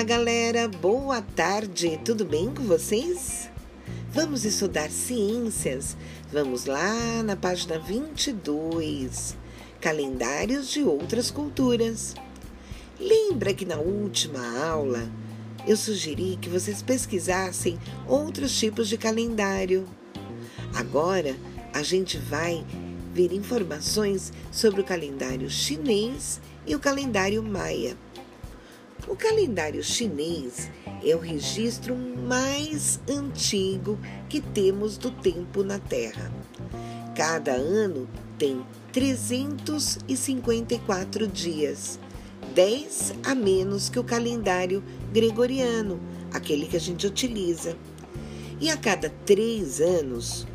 Olá, galera. Boa tarde. Tudo bem com vocês? Vamos estudar ciências. Vamos lá na página 22. Calendários de outras culturas. Lembra que na última aula eu sugeri que vocês pesquisassem outros tipos de calendário. Agora a gente vai ver informações sobre o calendário chinês e o calendário maia. O calendário chinês é o registro mais antigo que temos do tempo na Terra. Cada ano tem 354 dias, 10 a menos que o calendário gregoriano, aquele que a gente utiliza. E a cada três anos,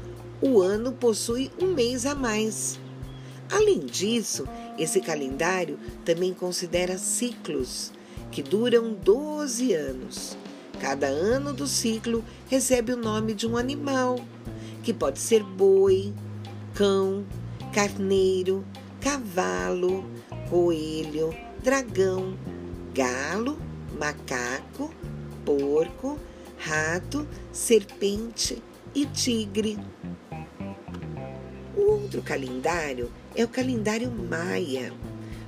o ano possui um mês a mais. Além disso, esse calendário também considera ciclos que duram 12 anos. Cada ano do ciclo recebe o nome de um animal, que pode ser boi, cão, carneiro, cavalo, coelho, dragão, galo, macaco, porco, rato, serpente e tigre. O outro calendário é o calendário maia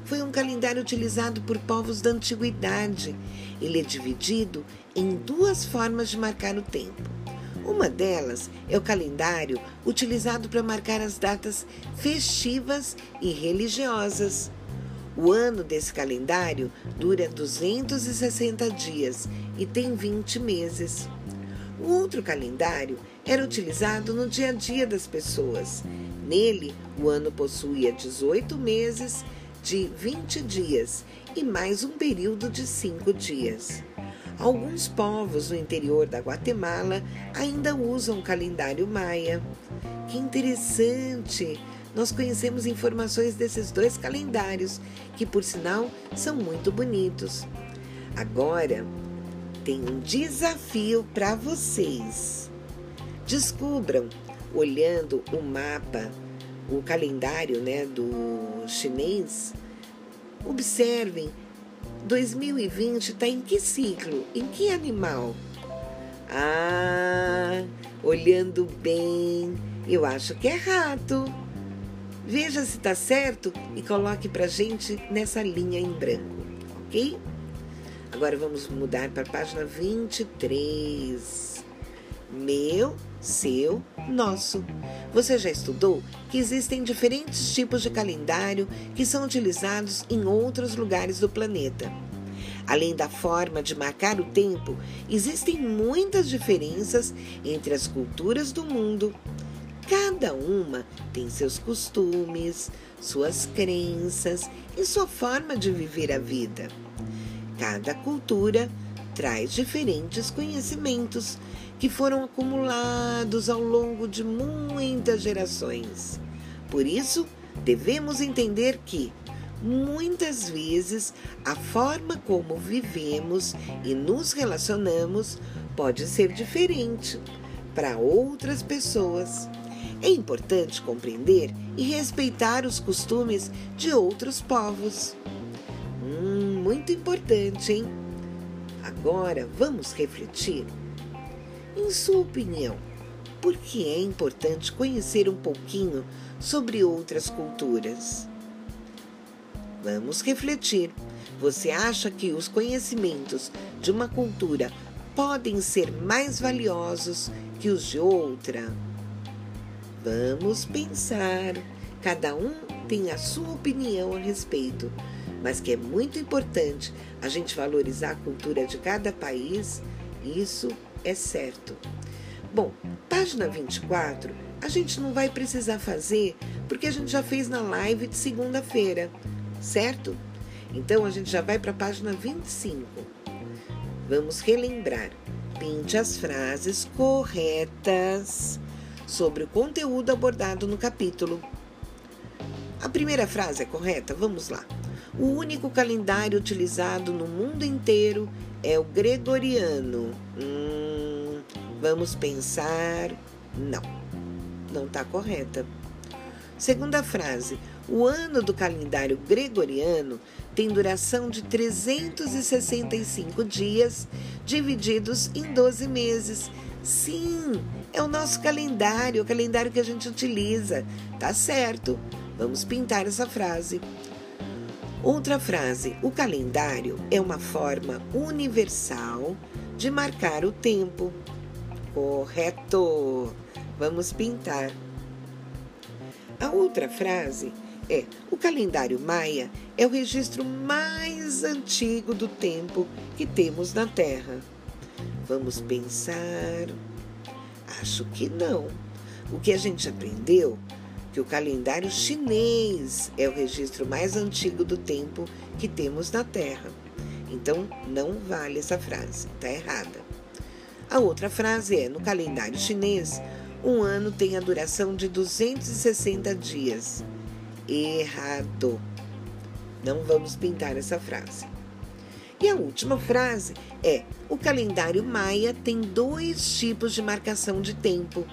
foi um calendário utilizado por povos da antiguidade. Ele é dividido em duas formas de marcar o tempo. Uma delas é o calendário utilizado para marcar as datas festivas e religiosas. O ano desse calendário dura 260 dias e tem 20 meses. O outro calendário era utilizado no dia a dia das pessoas. Nele, o ano possuía 18 meses de 20 dias e mais um período de 5 dias. Alguns povos no interior da Guatemala ainda usam o calendário maia. Que interessante! Nós conhecemos informações desses dois calendários, que por sinal são muito bonitos. Agora, tem um desafio para vocês. Descubram, olhando o mapa o calendário né, do chinês, observem, 2020 está em que ciclo? Em que animal? Ah, olhando bem, eu acho que é rato. Veja se está certo e coloque para gente nessa linha em branco, ok? Agora vamos mudar para a página 23. Meu seu, nosso. Você já estudou que existem diferentes tipos de calendário que são utilizados em outros lugares do planeta. Além da forma de marcar o tempo, existem muitas diferenças entre as culturas do mundo. Cada uma tem seus costumes, suas crenças e sua forma de viver a vida. Cada cultura traz diferentes conhecimentos que foram acumulados ao longo de muitas gerações. Por isso, devemos entender que, muitas vezes, a forma como vivemos e nos relacionamos pode ser diferente para outras pessoas. É importante compreender e respeitar os costumes de outros povos. Hum, muito importante, hein? Agora vamos refletir. Em sua opinião, por que é importante conhecer um pouquinho sobre outras culturas? Vamos refletir. Você acha que os conhecimentos de uma cultura podem ser mais valiosos que os de outra? Vamos pensar. Cada um tem a sua opinião a respeito mas que é muito importante a gente valorizar a cultura de cada país, isso é certo. Bom, página 24 a gente não vai precisar fazer porque a gente já fez na live de segunda-feira, certo? Então a gente já vai para a página 25. Vamos relembrar. Pinte as frases corretas sobre o conteúdo abordado no capítulo. A primeira frase é correta? Vamos lá. O único calendário utilizado no mundo inteiro é o gregoriano. Hum, vamos pensar. Não, não está correta. Segunda frase: o ano do calendário gregoriano tem duração de 365 dias, divididos em 12 meses. Sim, é o nosso calendário, o calendário que a gente utiliza. Tá certo. Vamos pintar essa frase. Outra frase: o calendário é uma forma universal de marcar o tempo. Correto. Vamos pintar. A outra frase é: o calendário maia é o registro mais antigo do tempo que temos na Terra. Vamos pensar. Acho que não. O que a gente aprendeu que o calendário chinês é o registro mais antigo do tempo que temos na Terra. Então, não vale essa frase, está errada. A outra frase é: no calendário chinês, um ano tem a duração de 260 dias. Errado. Não vamos pintar essa frase. E a última frase é: o calendário maia tem dois tipos de marcação de tempo.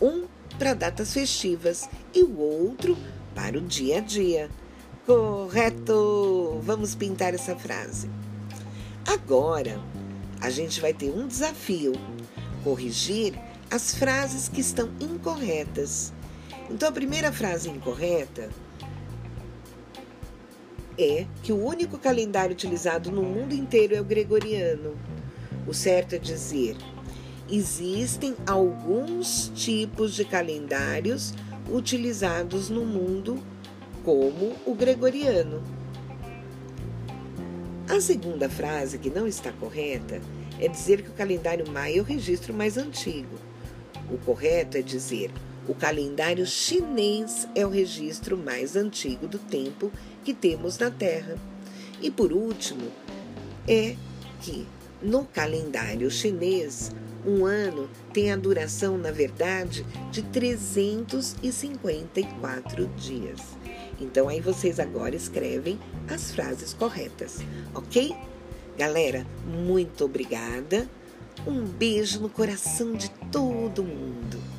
Um para datas festivas e o outro para o dia a dia. Correto! Vamos pintar essa frase. Agora, a gente vai ter um desafio: corrigir as frases que estão incorretas. Então, a primeira frase incorreta é que o único calendário utilizado no mundo inteiro é o gregoriano. O certo é dizer: existem alguns tipos de calendários utilizados no mundo, como o gregoriano. A segunda frase, que não está correta, é dizer que o calendário maia é o registro mais antigo. O correto é dizer o calendário chinês é o registro mais antigo do tempo que temos na Terra. E por último, é que no calendário chinês, um ano tem a duração, na verdade, de 354 dias. Então aí vocês agora escrevem as frases corretas, ok? Galera, muito obrigada. Um beijo no coração de todo mundo.